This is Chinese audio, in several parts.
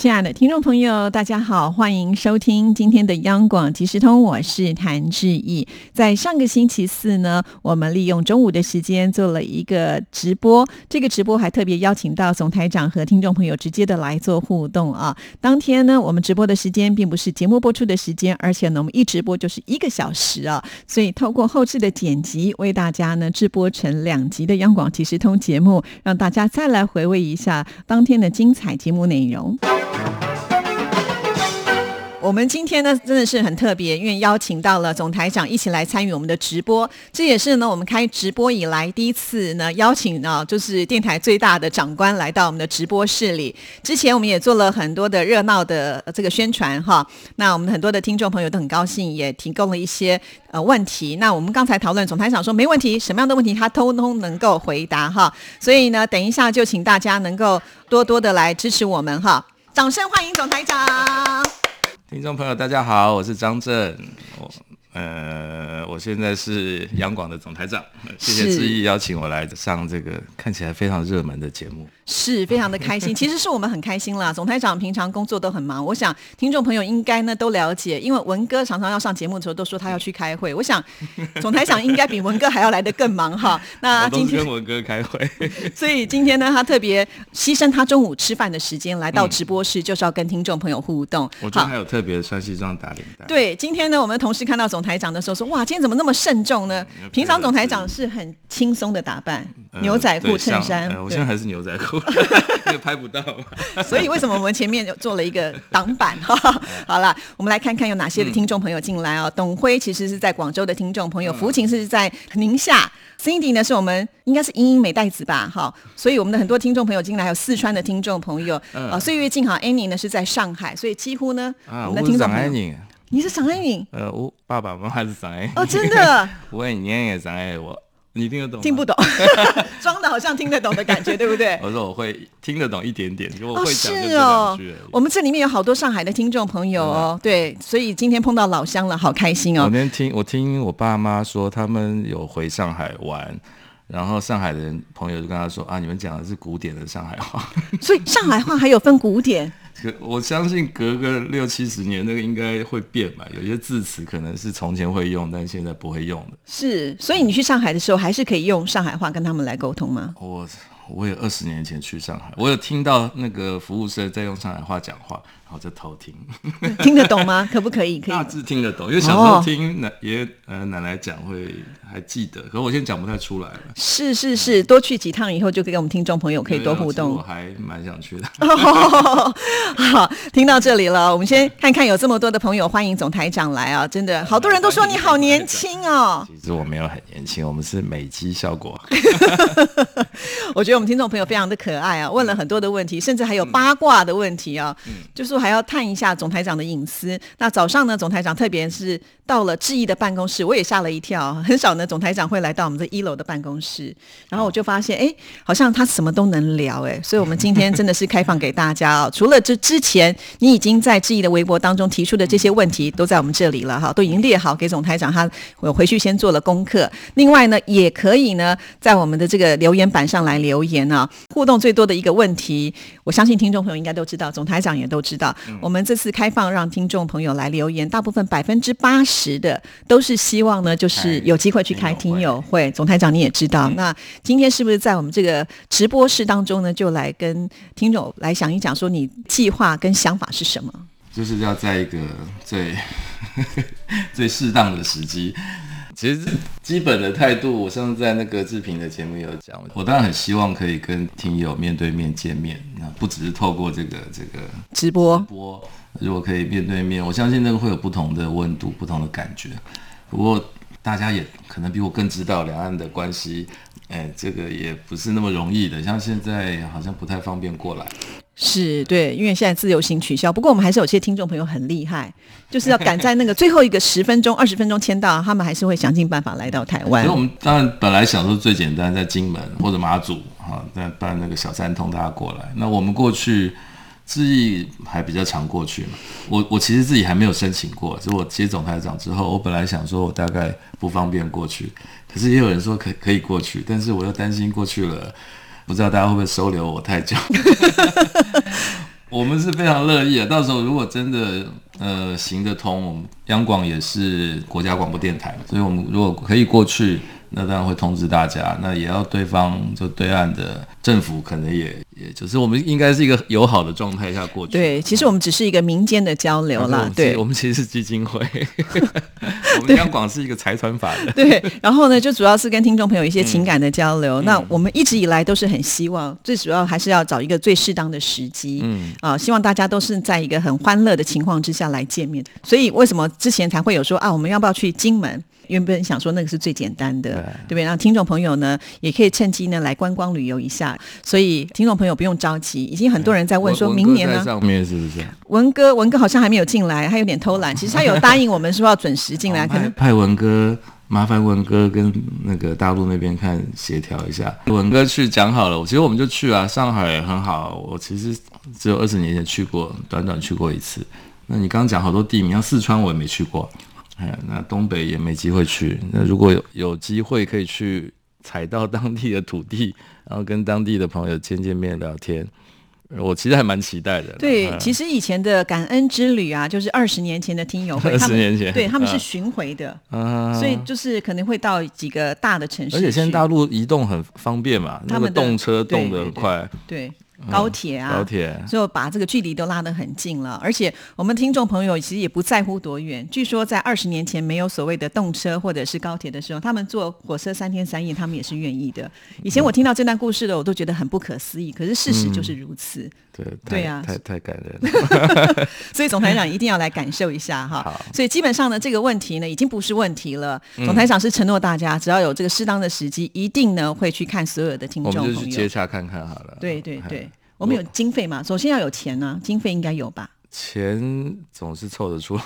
亲爱的听众朋友，大家好，欢迎收听今天的央广即时通，我是谭志毅。在上个星期四呢，我们利用中午的时间做了一个直播，这个直播还特别邀请到总台长和听众朋友直接的来做互动啊。当天呢，我们直播的时间并不是节目播出的时间，而且呢，我们一直播就是一个小时啊，所以透过后置的剪辑，为大家呢制播成两集的央广即时通节目，让大家再来回味一下当天的精彩节目内容。我们今天呢真的是很特别，因为邀请到了总台长一起来参与我们的直播，这也是呢我们开直播以来第一次呢邀请呢就是电台最大的长官来到我们的直播室里。之前我们也做了很多的热闹的这个宣传哈，那我们很多的听众朋友都很高兴，也提供了一些呃问题。那我们刚才讨论，总台长说没问题，什么样的问题他通通能够回答哈。所以呢，等一下就请大家能够多多的来支持我们哈。掌声欢迎总台长！听众朋友，大家好，我是张震。我呃，我现在是央广的总台长，谢谢志毅邀请我来上这个看起来非常热门的节目。是非常的开心，其实是我们很开心啦。总台长平常工作都很忙，我想听众朋友应该呢都了解，因为文哥常常要上节目的时候都说他要去开会。我想 总台长应该比文哥还要来得更忙哈。那 今天跟文哥开会，所以今天呢，他特别牺牲他中午吃饭的时间来到直播室，就是要跟听众朋友互动。我觉得还有特别穿西装打领带。对，今天呢，我们的同事看到总台长的时候说：“哇，今天怎么那么慎重呢？平常总台长是很轻松的打扮，牛仔裤、衬衫。我现在还是牛仔裤。”那个拍不到，所以为什么我们前面就做了一个挡板？哈 好了，我们来看看有哪些的听众朋友进来哦。董辉其实是在广州的听众朋友，福琴是在宁夏，Cindy 呢是我们应该是英英美代子吧？哈，所以我们的很多听众朋友进来，还有四川的听众朋友啊。岁月静好，Annie 呢是在上海，所以几乎呢，啊我们的听众朋友，你是上海人？呃，我爸爸妈妈是上海哦，真的，我爷爷也上海我。你听得懂？听不懂，装的好像听得懂的感觉，对不对？我说我会听得懂一点点，我会讲是哦。我们这里面有好多上海的听众朋友哦，对，所以今天碰到老乡了，好开心哦。我那天听我听我爸妈说，他们有回上海玩，然后上海的人朋友就跟他说啊，你们讲的是古典的上海话，所以上海话还有分古典。我相信隔个六七十年，那个应该会变吧。有些字词可能是从前会用，但现在不会用的。是，所以你去上海的时候，还是可以用上海话跟他们来沟通吗？我我有二十年前去上海，我有听到那个服务生在用上海话讲话。好，在偷听，听得懂吗？可不可以？可以，大致听得懂，因为小时候听奶爷呃奶奶讲会还记得，可我现在讲不太出来了。是是是，多去几趟以后就可以跟我们听众朋友可以多互动。我还蛮想去的。好，听到这里了，我们先看看有这么多的朋友欢迎总台长来啊！真的，好多人都说你好年轻哦。其实我没有很年轻，我们是美肌效果。我觉得我们听众朋友非常的可爱啊，问了很多的问题，甚至还有八卦的问题啊，就是。还要探一下总台长的隐私。那早上呢，总台长特别是到了志毅的办公室，我也吓了一跳。很少呢，总台长会来到我们这一楼的办公室。然后我就发现，哎，好像他什么都能聊，哎。所以我们今天真的是开放给大家哦。除了这之前你已经在志毅的微博当中提出的这些问题，都在我们这里了哈，都已经列好给总台长，他我回去先做了功课。另外呢，也可以呢，在我们的这个留言板上来留言啊。互动最多的一个问题，我相信听众朋友应该都知道，总台长也都知道。我们这次开放让听众朋友来留言，大部分百分之八十的都是希望呢，就是有机会去开听友会。总台长你也知道，那今天是不是在我们这个直播室当中呢，就来跟听众来讲一讲，说你计划跟想法是什么？就是要在一个最 最适当的时机。其实基本的态度，我上次在那个志平的节目有讲，我当然很希望可以跟听友面对面见面，那不只是透过这个这个直播。直播如果可以面对面，我相信那个会有不同的温度、不同的感觉。不过大家也可能比我更知道两岸的关系，哎，这个也不是那么容易的，像现在好像不太方便过来。是对，因为现在自由行取消。不过我们还是有些听众朋友很厉害，就是要赶在那个最后一个十分钟、二十分钟签到，他们还是会想尽办法来到台湾。所以我们当然本来想说最简单，在金门或者马祖，哈，那办那个小三通大家过来。那我们过去自己还比较常过去嘛，我我其实自己还没有申请过，就我接总台长之后，我本来想说我大概不方便过去，可是也有人说可可以过去，但是我又担心过去了，不知道大家会不会收留我太久。我们是非常乐意的，到时候如果真的呃行得通，我们央广也是国家广播电台，所以我们如果可以过去。那当然会通知大家，那也要对方就对岸的政府可能也也就是我们应该是一个友好的状态下过去。对，其实我们只是一个民间的交流啦。对，我们其实是基金会，我们央广是一个财团法的。对，然后呢，就主要是跟听众朋友一些情感的交流。那我们一直以来都是很希望，最主要还是要找一个最适当的时机。嗯啊，希望大家都是在一个很欢乐的情况之下来见面。所以为什么之前才会有说啊，我们要不要去金门？原本想说那个是最简单的，对不对？让听众朋友呢也可以趁机呢来观光旅游一下，所以听众朋友不用着急，已经很多人在问说明年呢？上面是不是？文哥，文哥好像还没有进来，他有点偷懒。其实他有答应我们说要准时进来，可能派文哥，麻烦文哥跟那个大陆那边看协调一下。文哥去讲好了，其实我们就去啊，上海很好。我其实只有二十年前去过，短短去过一次。那你刚刚讲好多地名，像四川我也没去过。哎，那东北也没机会去。那如果有有机会可以去 踩到当地的土地，然后跟当地的朋友见见面、聊天，我其实还蛮期待的。对，其实以前的感恩之旅啊，就是二十年前的听友会，二十年前，对他们是巡回的，所以就是可能会到几个大的城市。而且现在大陆移动很方便嘛，他们动车动得很快。对。高铁啊，高铁，就把这个距离都拉得很近了。而且我们听众朋友其实也不在乎多远。据说在二十年前没有所谓的动车或者是高铁的时候，他们坐火车三天三夜，他们也是愿意的。以前我听到这段故事的，我都觉得很不可思议。可是事实就是如此。对对啊，太太感人了。所以总台长一定要来感受一下哈。所以基本上呢，这个问题呢已经不是问题了。总台长是承诺大家，只要有这个适当的时机，一定呢会去看所有的听众朋友。我们就去接洽看看好了。对对对。我们有经费嘛？首先要有钱呢，经费应该有吧？钱总是凑得出来，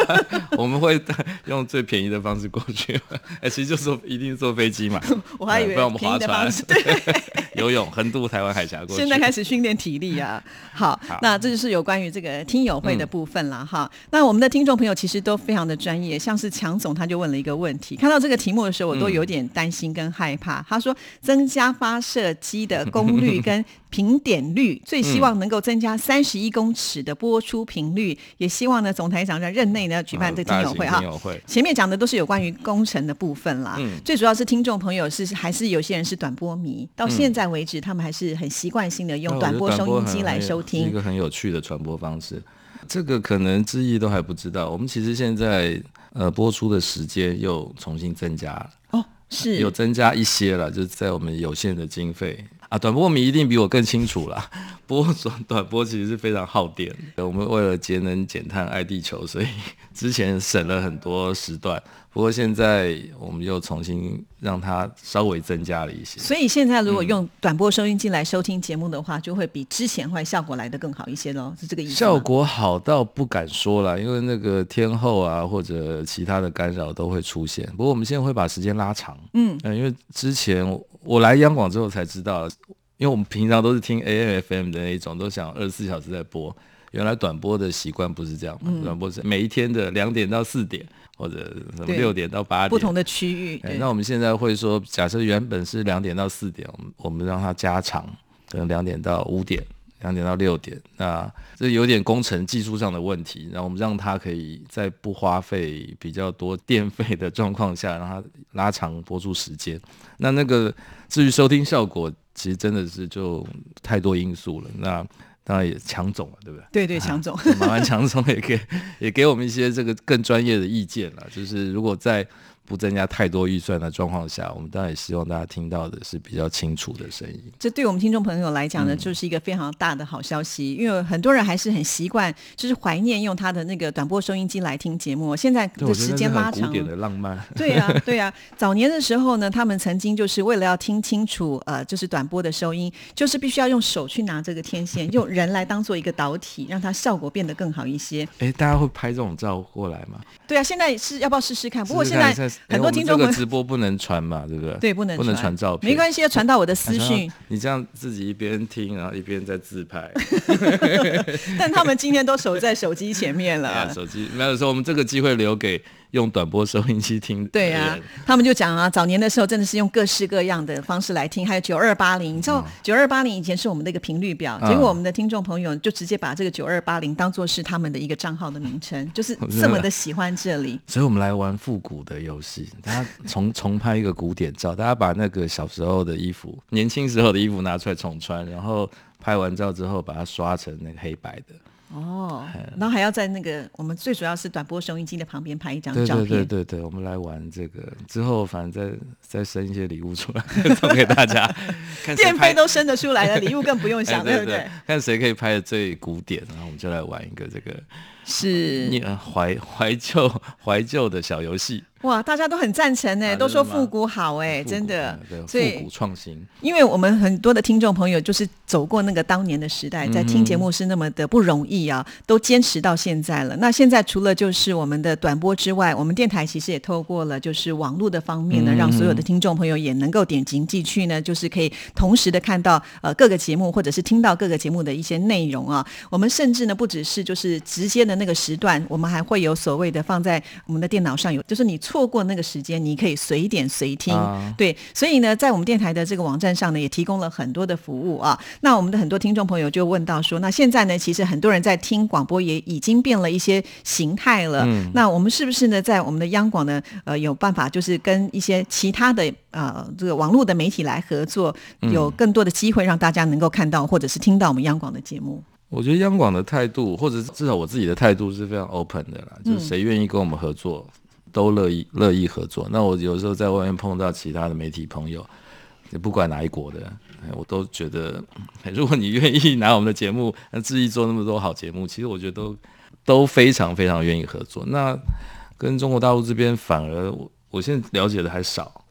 我们会用最便宜的方式过去。哎，其实就是一定是坐飞机嘛。我还以为不然我们划船，对，游泳横渡台湾海峡过去。现在开始训练体力啊。好，那这就是有关于这个听友会的部分了哈。那我们的听众朋友其实都非常的专业，像是强总他就问了一个问题，看到这个题目的时候，我都有点担心跟害怕。他说，增加发射机的功率跟频点率，最希望能够增加三十一公尺的播。出频率，也希望呢，总台长在任内呢举办这听友会哈。前面讲的都是有关于工程的部分啦，最主要是听众朋友是还是有些人是短波迷，到现在为止他们还是很习惯性的用短波收音机来收听，一个很有趣的传播方式。这个可能之意都还不知道，我们其实现在呃播出的时间又重新增加了哦，是有增加一些了，就是在我们有限的经费。啊，短波迷一定比我更清楚啦。波短短波其实是非常耗电。我们为了节能减碳爱地球，所以 之前省了很多时段。不过现在我们又重新让它稍微增加了一些。所以现在如果用短波收音机来收听节目的话，就会比之前会效果来的更好一些喽，是这个意思效果好到不敢说了，因为那个天后啊或者其他的干扰都会出现。不过我们现在会把时间拉长。嗯，因为之前。我来央广之后才知道，因为我们平常都是听 AM、FM 的那一种，都想二十四小时在播。原来短播的习惯不是这样，短播是每一天的两点到四点，或者什么六点到八点，不同的区域。那我们现在会说，假设原本是两点到四点，我们我们让它加长，可能两点到五点。两点到六点，那这有点工程技术上的问题，然后我们让它可以在不花费比较多电费的状况下，让它拉长播出时间。那那个至于收听效果，其实真的是就太多因素了。那当然也强总了，对不对？对对，强总，麻烦强总也给也给我们一些这个更专业的意见了。就是如果在不增加太多预算的状况下，我们当然也希望大家听到的是比较清楚的声音。这对我们听众朋友来讲呢，就是一个非常大的好消息，因为很多人还是很习惯，就是怀念用他的那个短波收音机来听节目。现在的时间拉长，古典的浪漫。对啊，对啊。早年的时候呢，他们曾经就是为了要听清楚，呃，就是短波的收音，就是必须要用手去拿这个天线，用人来当做一个导体，让它效果变得更好一些。哎，大家会拍这种照过来吗？对啊，现在是要不要试试看？不过现在。很多听众们这个直播不能传嘛，对不对？对不能不能传照片，没关系，要传到我的私讯。你这样自己一边听，然后一边在自拍。但他们今天都守在手机前面了。手机没有说，我们这个机会留给。用短波收音机听，对呀，他们就讲啊，早年的时候真的是用各式各样的方式来听，还有九二八零，你知道九二八零以前是我们的一个频率表，结果我们的听众朋友就直接把这个九二八零当做是他们的一个账号的名称，就是这么的喜欢这里。所以我们来玩复古的游戏，大家重重拍一个古典照，大家把那个小时候的衣服、年轻时候的衣服拿出来重穿，然后拍完照之后把它刷成那个黑白的。哦，然后还要在那个我们最主要是短波收音机的旁边拍一张照片。对对对对对，我们来玩这个之后，反正再再生一些礼物出来送给大家。电费都生得出来了，礼物更不用想，对不对？看谁可以拍的最古典，然后我们就来玩一个这个。是你怀怀旧怀旧的小游戏哇，大家都很赞成呢，都说复古好哎，真的，复古创新。因为我们很多的听众朋友就是走过那个当年的时代，在听节目是那么的不容易啊，都坚持到现在了。那现在除了就是我们的短播之外，我们电台其实也透过了就是网络的方面呢，让所有的听众朋友也能够点进进去呢，就是可以同时的看到呃各个节目或者是听到各个节目的一些内容啊。我们甚至呢不只是就是直接的。那个时段，我们还会有所谓的放在我们的电脑上，有就是你错过那个时间，你可以随点随听。对，所以呢，在我们电台的这个网站上呢，也提供了很多的服务啊。那我们的很多听众朋友就问到说，那现在呢，其实很多人在听广播也已经变了一些形态了。那我们是不是呢，在我们的央广呢，呃，有办法就是跟一些其他的呃这个网络的媒体来合作，有更多的机会让大家能够看到或者是听到我们央广的节目？我觉得央广的态度，或者至少我自己的态度是非常 open 的啦，就是谁愿意跟我们合作，都乐意乐意合作。那我有时候在外面碰到其他的媒体朋友，也不管哪一国的，我都觉得，如果你愿意 拿我们的节目，那自己做那么多好节目，其实我觉得都都非常非常愿意合作。那跟中国大陆这边，反而我我现在了解的还少，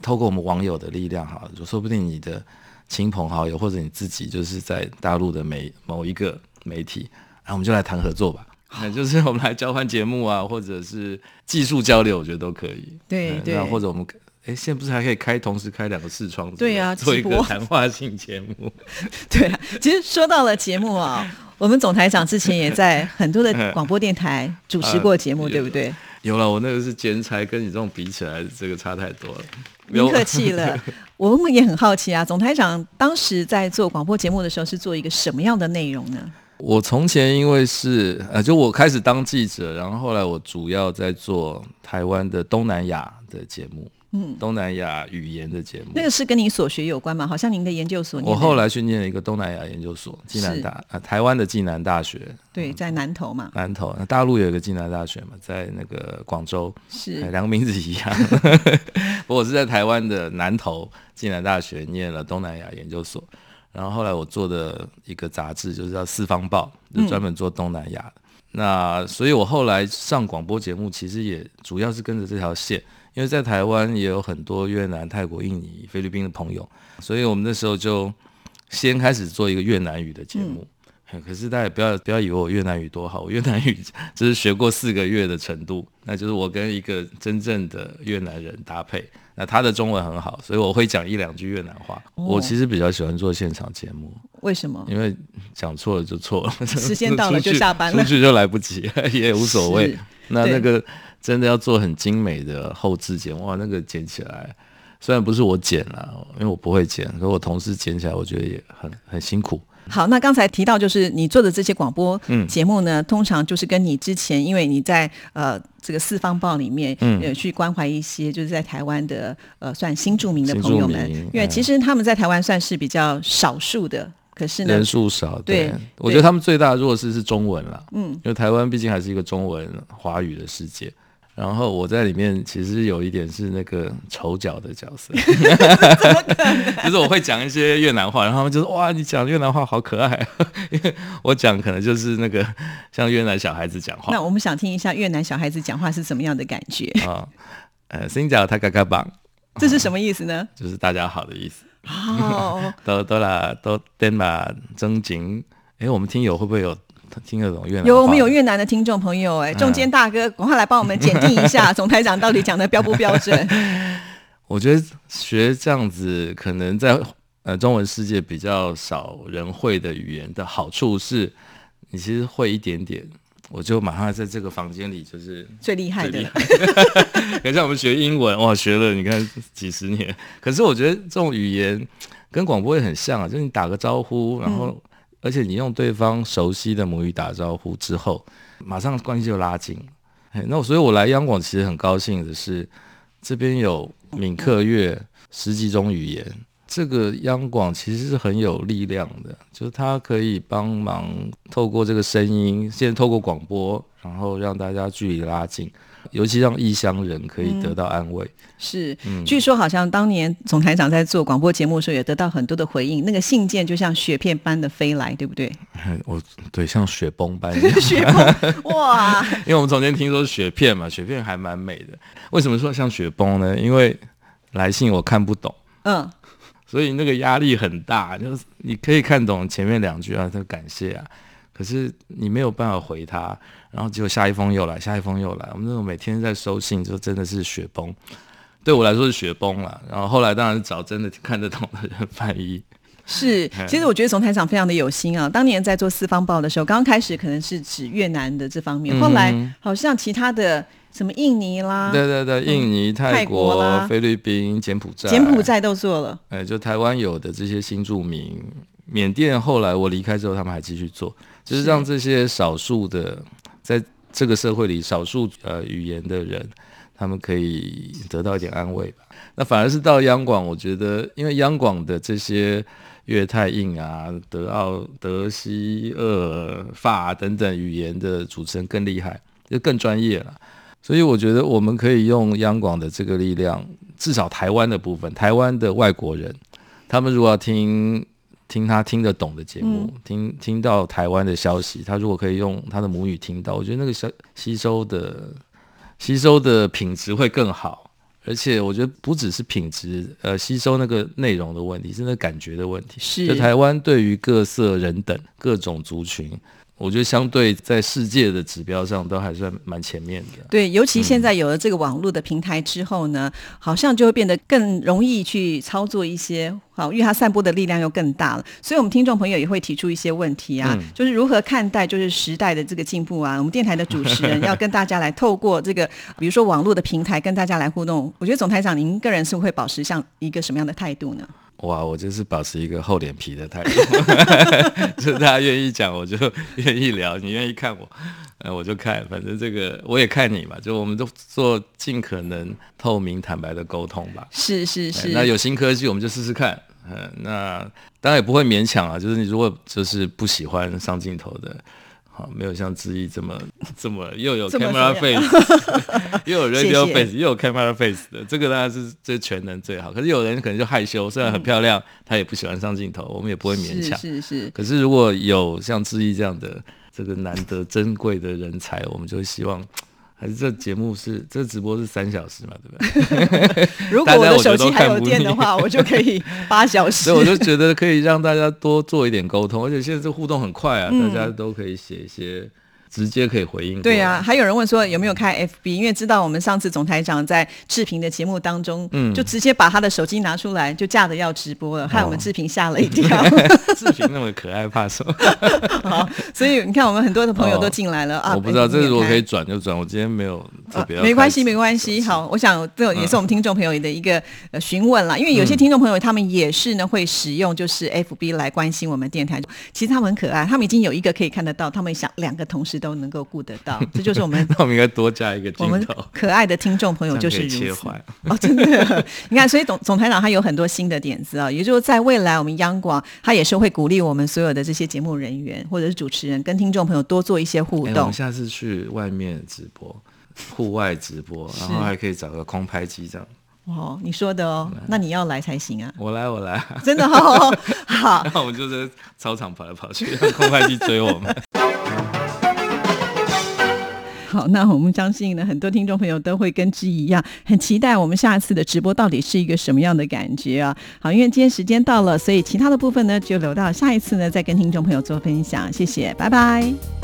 透过我们网友的力量，哈，就说不定你的。亲朋好友或者你自己就是在大陆的每某一个媒体，然后我们就来谈合作吧。那就是我们来交换节目啊，或者是技术交流，我觉得都可以。对对。或者我们哎，现在不是还可以开同时开两个视窗？对呀，做一个谈话性节目。对啊，其实说到了节目啊，我们总台长之前也在很多的 广播电台主持过节目，对不对？有了，我那个是兼差，跟你这种比起来，这个差太多了。您客气了，我们也很好奇啊。总台长当时在做广播节目的时候，是做一个什么样的内容呢？我从前因为是呃，就我开始当记者，然后后来我主要在做台湾的东南亚的节目。嗯，东南亚语言的节目，那个是跟你所学有关吗？好像您的研究所，我后来去念了一个东南亚研究所，暨南大啊，台湾的暨南大学，对，在南投嘛，南投，那大陆有一个暨南大学嘛，在那个广州，是两个名字一样。我是在台湾的南投暨南大学念了东南亚研究所，然后后来我做的一个杂志就是叫《四方报》，就专门做东南亚。那所以我后来上广播节目，其实也主要是跟着这条线。因为在台湾也有很多越南、泰国、印尼、菲律宾的朋友，所以我们那时候就先开始做一个越南语的节目。可是大家不要不要以为我越南语多好，我越南语 只是学过四个月的程度，那就是我跟一个真正的越南人搭配。那他的中文很好，所以我会讲一两句越南话。我其实比较喜欢做现场节目，为什么？因为讲错了就错了，时间到了就下班了，出去就来不及，也无所谓。那那个。真的要做很精美的后置剪，哇，那个剪起来，虽然不是我剪了，因为我不会剪，可我同事剪起来，我觉得也很很辛苦。好，那刚才提到就是你做的这些广播节目呢，通常就是跟你之前，因为你在呃这个四方报里面，嗯，去关怀一些就是在台湾的呃算新著名的朋友们，因为其实他们在台湾算是比较少数的，可是人数少，对，我觉得他们最大的弱势是中文了，嗯，因为台湾毕竟还是一个中文华语的世界。然后我在里面其实有一点是那个丑角的角色，就是我会讲一些越南话，然后他们就说哇，你讲越南话好可爱，因为我讲可能就是那个像越南小孩子讲话。那我们想听一下越南小孩子讲话是什么样的感觉啊？呃，新角他嘎嘎棒，这是什么意思呢？就是大家好的意思。哦，都都啦，都颠嘛增紧。哎，我们听友会不会有听得懂越南？有，我们有越南的听众朋友哎，中间大哥，赶快来帮我们检定一下，总台长到底讲的标不标准？我觉得学这样子，可能在呃中文世界比较少人会的语言的好处是，你其实会一点点，我就马上在这个房间里就是最厉害的。可 像我们学英文，哇，学了你看几十年，可是我觉得这种语言跟广播也很像啊，就是你打个招呼，然后而且你用对方熟悉的母语打招呼之后，马上关系就拉近。那所以我来央广其实很高兴的是。这边有闽客粤十几种语言，这个央广其实是很有力量的，就是它可以帮忙透过这个声音，先透过广播，然后让大家距离拉近。尤其让异乡人可以得到安慰。是，据说好像当年总台长在做广播节目的时候，也得到很多的回应。那个信件就像雪片般的飞来，对不对？我对，像雪崩般。雪崩哇！因为我们从前听说雪片嘛，雪片还蛮美的。为什么说像雪崩呢？因为来信我看不懂，嗯，所以那个压力很大。就是你可以看懂前面两句啊，他感谢啊，可是你没有办法回他。然后结果下一封又来，下一封又来。我们那种每天在收信，就真的是雪崩。对我来说是雪崩了。然后后来当然是找真的看得懂的人翻译。是，其实我觉得总台长非常的有心啊。当年在做四方报的时候，刚刚开始可能是指越南的这方面，后来好像其他的什么印尼啦，对对对，印尼、泰国、菲律宾、柬埔寨、柬埔寨都做了。哎，就台湾有的这些新住民，缅甸后来我离开之后，他们还继续做，就是让这些少数的。在这个社会里，少数呃语言的人，他们可以得到一点安慰吧。那反而是到央广，我觉得，因为央广的这些粤泰印啊、德奥、德西、俄、法等等语言的主持人更厉害，就更专业了。所以我觉得我们可以用央广的这个力量，至少台湾的部分，台湾的外国人，他们如果要听。听他听得懂的节目，听听到台湾的消息，他如果可以用他的母语听到，我觉得那个吸吸收的吸收的品质会更好。而且我觉得不只是品质，呃，吸收那个内容的问题，是那感觉的问题。是台湾对于各色人等、各种族群。我觉得相对在世界的指标上都还算蛮前面的。对，尤其现在有了这个网络的平台之后呢，好像就会变得更容易去操作一些，好，因为它散播的力量又更大了。所以，我们听众朋友也会提出一些问题啊，就是如何看待就是时代的这个进步啊？我们电台的主持人要跟大家来透过这个，比如说网络的平台跟大家来互动。我觉得总台长，您个人是会保持像一个什么样的态度呢？哇，我就是保持一个厚脸皮的态度，就大家愿意讲，我就愿意聊；你愿意看我，呃，我就看。反正这个我也看你嘛，就我们都做尽可能透明坦白的沟通吧。是是是。那有新科技，我们就试试看。嗯，那当然也不会勉强啊。就是你如果就是不喜欢上镜头的。好，没有像志毅这么这么又有 camera face，又有 radio face，又有 camera face 的，这个当然是最全能最好。可是有人可能就害羞，虽然很漂亮，他也不喜欢上镜头，我们也不会勉强。是是。可是如果有像志毅这样的这个难得珍贵的人才，我们就希望。还是这节目是这直播是三小时嘛，对不对？如果我的手机还有电的话，我就可以 八小时。所以我就觉得可以让大家多做一点沟通，而且现在这互动很快啊，大家都可以写一些。直接可以回应。对呀，还有人问说有没有开 FB，因为知道我们上次总台长在志平的节目当中，嗯，就直接把他的手机拿出来，就架着要直播了，害我们志平吓了一跳。志平那么可爱，怕什么？好，所以你看，我们很多的朋友都进来了 啊。我不知道，这个如果可以转就转。我今天没有特别。没关系，没关系。好，我想这也是我们听众朋友的一个呃询问了，因为有些听众朋友他们也是呢会使用就是 FB 来关心我们电台。其实他们很可爱，他们已经有一个可以看得到，他们想两个同时。都能够顾得到，这就是我们。那我们应该多加一个镜头。可爱的听众朋友就是如此哦，真的。你看，所以总总台长他有很多新的点子啊，也就是在未来，我们央广他也是会鼓励我们所有的这些节目人员或者是主持人跟听众朋友多做一些互动。我们下次去外面直播，户外直播，然后还可以找个空拍机这样。哦，你说的哦，那你要来才行啊！我来，我来，真的好。好，那我们就在操场跑来跑去，让空拍机追我们。好，那我们相信呢，很多听众朋友都会跟之一样，很期待我们下一次的直播到底是一个什么样的感觉啊！好，因为今天时间到了，所以其他的部分呢，就留到下一次呢，再跟听众朋友做分享。谢谢，拜拜。